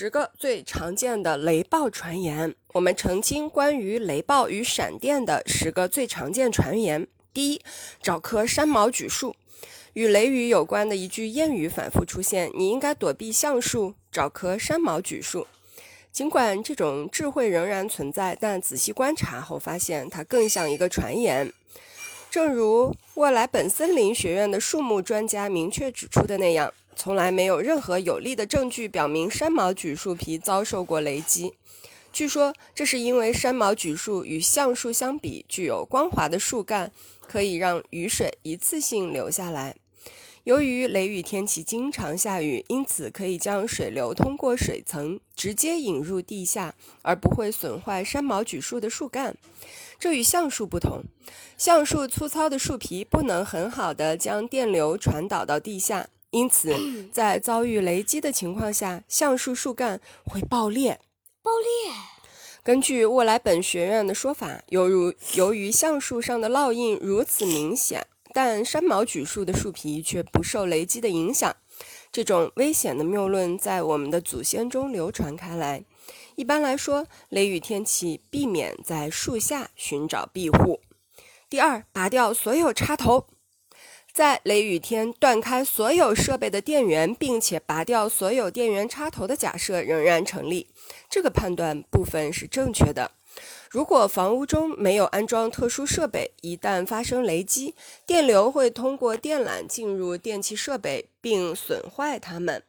十个最常见的雷暴传言，我们澄清关于雷暴与闪电的十个最常见传言。第一，找棵山毛榉树。与雷雨有关的一句谚语反复出现：“你应该躲避橡树，找棵山毛榉树。”尽管这种智慧仍然存在，但仔细观察后发现，它更像一个传言。正如沃莱本森林学院的树木专家明确指出的那样。从来没有任何有力的证据表明山毛榉树皮遭受过雷击。据说，这是因为山毛榉树与橡树相比，具有光滑的树干，可以让雨水一次性流下来。由于雷雨天气经常下雨，因此可以将水流通过水层直接引入地下，而不会损坏山毛榉树的树干。这与橡树不同，橡树粗糙的树皮不能很好的将电流传导到地下。因此，在遭遇雷击的情况下，橡树树干会爆裂。爆裂。根据沃莱本学院的说法，由如由于橡树上的烙印如此明显，但山毛榉树的树皮却不受雷击的影响，这种危险的谬论在我们的祖先中流传开来。一般来说，雷雨天气避免在树下寻找庇护。第二，拔掉所有插头。在雷雨天断开所有设备的电源，并且拔掉所有电源插头的假设仍然成立。这个判断部分是正确的。如果房屋中没有安装特殊设备，一旦发生雷击，电流会通过电缆进入电气设备并损坏它们。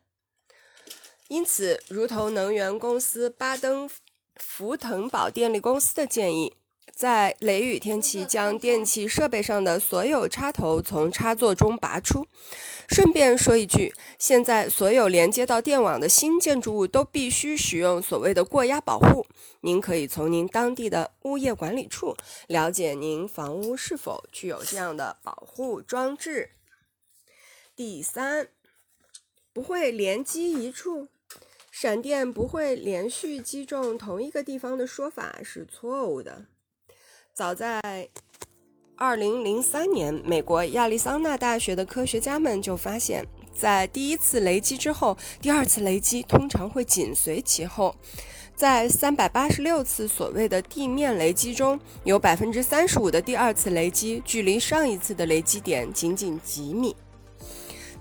因此，如同能源公司巴登福腾堡电力公司的建议。在雷雨天气，将电器设备上的所有插头从插座中拔出。顺便说一句，现在所有连接到电网的新建筑物都必须使用所谓的过压保护。您可以从您当地的物业管理处了解您房屋是否具有这样的保护装置。第三，不会连击一处，闪电不会连续击中同一个地方的说法是错误的。早在二零零三年，美国亚利桑那大学的科学家们就发现，在第一次雷击之后，第二次雷击通常会紧随其后。在三百八十六次所谓的地面雷击中，有百分之三十五的第二次雷击距离上一次的雷击点仅仅几米。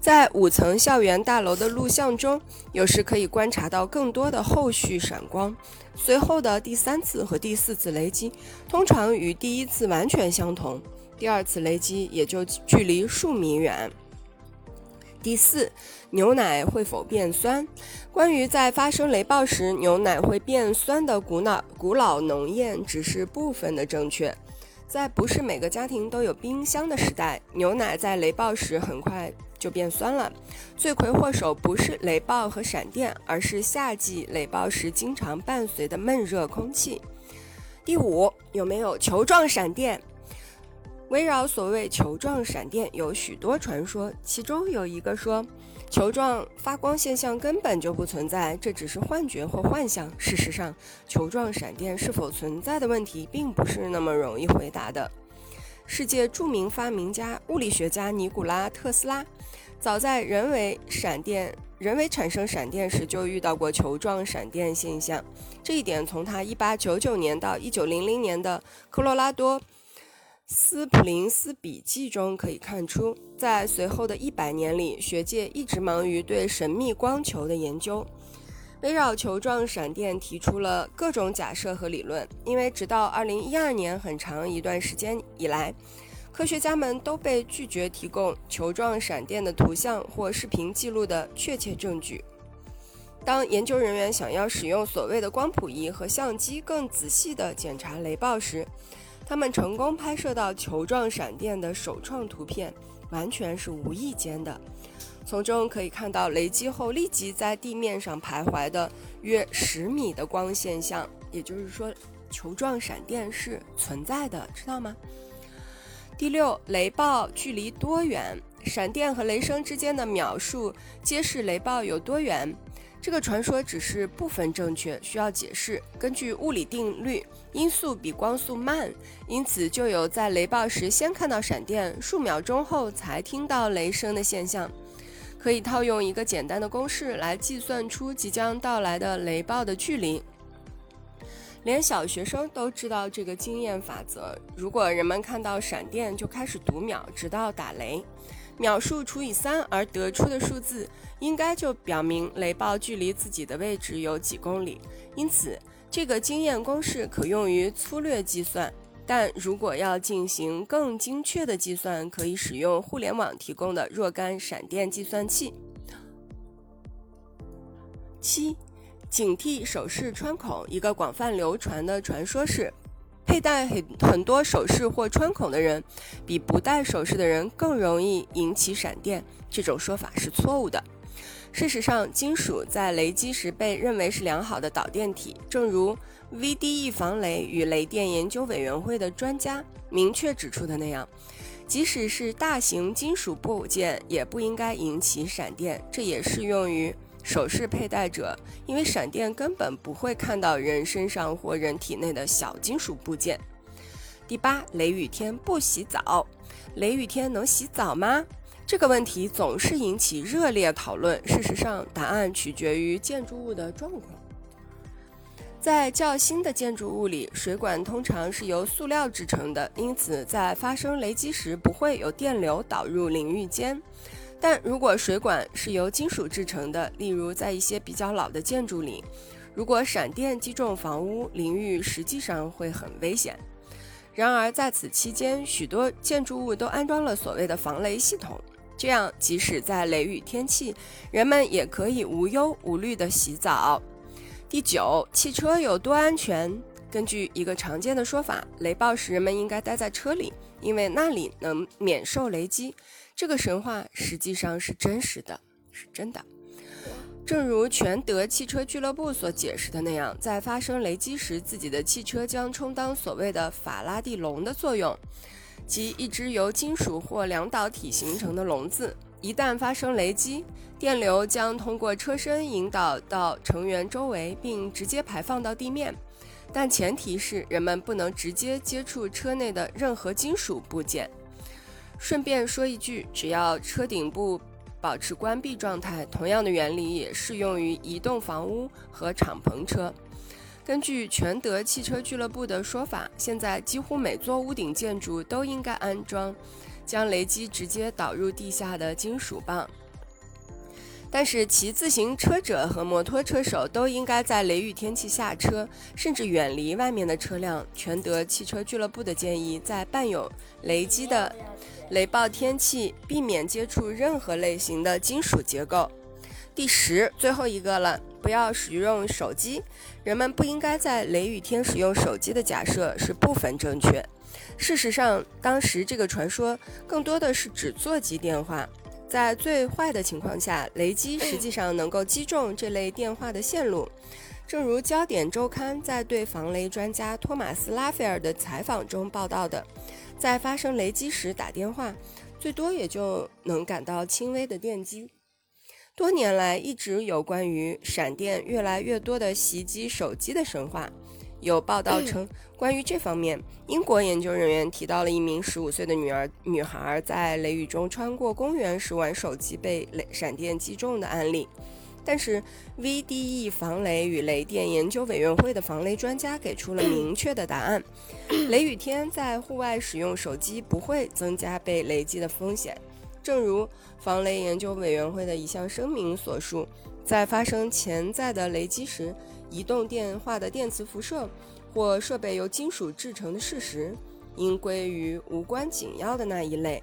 在五层校园大楼的录像中，有时可以观察到更多的后续闪光。随后的第三次和第四次雷击通常与第一次完全相同，第二次雷击也就距离数米远。第四，牛奶会否变酸？关于在发生雷暴时牛奶会变酸的古老古老农谚，只是部分的正确。在不是每个家庭都有冰箱的时代，牛奶在雷暴时很快就变酸了。罪魁祸首不是雷暴和闪电，而是夏季雷暴时经常伴随的闷热空气。第五，有没有球状闪电？围绕所谓球状闪电有许多传说，其中有一个说。球状发光现象根本就不存在，这只是幻觉或幻象。事实上，球状闪电是否存在的问题，并不是那么容易回答的。世界著名发明家、物理学家尼古拉·特斯拉，早在人为闪电、人为产生闪电时就遇到过球状闪电现象。这一点从他1899年到1900年的科罗拉多。斯普林斯笔记中可以看出，在随后的一百年里，学界一直忙于对神秘光球的研究，围绕球状闪电提出了各种假设和理论。因为直到二零一二年很长一段时间以来，科学家们都被拒绝提供球状闪电的图像或视频记录的确切证据。当研究人员想要使用所谓的光谱仪和相机更仔细地检查雷暴时，他们成功拍摄到球状闪电的首创图片，完全是无意间的。从中可以看到雷击后立即在地面上徘徊的约十米的光现象，也就是说，球状闪电是存在的，知道吗？第六，雷暴距离多远？闪电和雷声之间的秒数揭示雷暴有多远。这个传说只是部分正确，需要解释。根据物理定律，音速比光速慢，因此就有在雷暴时先看到闪电，数秒钟后才听到雷声的现象。可以套用一个简单的公式来计算出即将到来的雷暴的距离。连小学生都知道这个经验法则。如果人们看到闪电就开始读秒，直到打雷，秒数除以三而得出的数字，应该就表明雷暴距离自己的位置有几公里。因此，这个经验公式可用于粗略计算。但如果要进行更精确的计算，可以使用互联网提供的若干闪电计算器。七，警惕首饰穿孔。一个广泛流传的传说是，佩戴很很多首饰或穿孔的人，比不戴首饰的人更容易引起闪电。这种说法是错误的。事实上，金属在雷击时被认为是良好的导电体，正如。VDE 防雷与雷电研究委员会的专家明确指出的那样，即使是大型金属部件也不应该引起闪电。这也适用于首饰佩戴者，因为闪电根本不会看到人身上或人体内的小金属部件。第八，雷雨天不洗澡。雷雨天能洗澡吗？这个问题总是引起热烈讨论。事实上，答案取决于建筑物的状况。在较新的建筑物里，水管通常是由塑料制成的，因此在发生雷击时不会有电流导入淋浴间。但如果水管是由金属制成的，例如在一些比较老的建筑里，如果闪电击中房屋，淋浴实际上会很危险。然而在此期间，许多建筑物都安装了所谓的防雷系统，这样即使在雷雨天气，人们也可以无忧无虑地洗澡。第九，汽车有多安全？根据一个常见的说法，雷暴时人们应该待在车里，因为那里能免受雷击。这个神话实际上是真实的，是真的。正如全德汽车俱乐部所解释的那样，在发生雷击时，自己的汽车将充当所谓的法拉第笼的作用，即一只由金属或两导体形成的笼子。一旦发生雷击，电流将通过车身引导到成员周围，并直接排放到地面。但前提是人们不能直接接触车内的任何金属部件。顺便说一句，只要车顶部保持关闭状态，同样的原理也适用于移动房屋和敞篷车。根据全德汽车俱乐部的说法，现在几乎每座屋顶建筑都应该安装。将雷击直接导入地下的金属棒，但是骑自行车者和摩托车手都应该在雷雨天气下车，甚至远离外面的车辆。全德汽车俱乐部的建议，在伴有雷击的雷暴天气，避免接触任何类型的金属结构。第十，最后一个了，不要使用手机。人们不应该在雷雨天使用手机的假设是部分正确。事实上，当时这个传说更多的是指座机电话。在最坏的情况下，雷击实 际上能够击中这类电话的线路。正如《焦点周刊》在对防雷专家托马斯·拉斐尔的采访中报道的，在发生雷击时打电话，最多也就能感到轻微的电击。多年来，一直有关于闪电越来越多的袭击手机的神话。有报道称，关于这方面，英国研究人员提到了一名十五岁的女儿女孩在雷雨中穿过公园时玩手机被雷闪电击中的案例。但是，VDE 防雷与雷电研究委员会的防雷专家给出了明确的答案：雷雨天在户外使用手机不会增加被雷击的风险。正如防雷研究委员会的一项声明所述，在发生潜在的雷击时。移动电话的电磁辐射或设备由金属制成的事实，应归于无关紧要的那一类。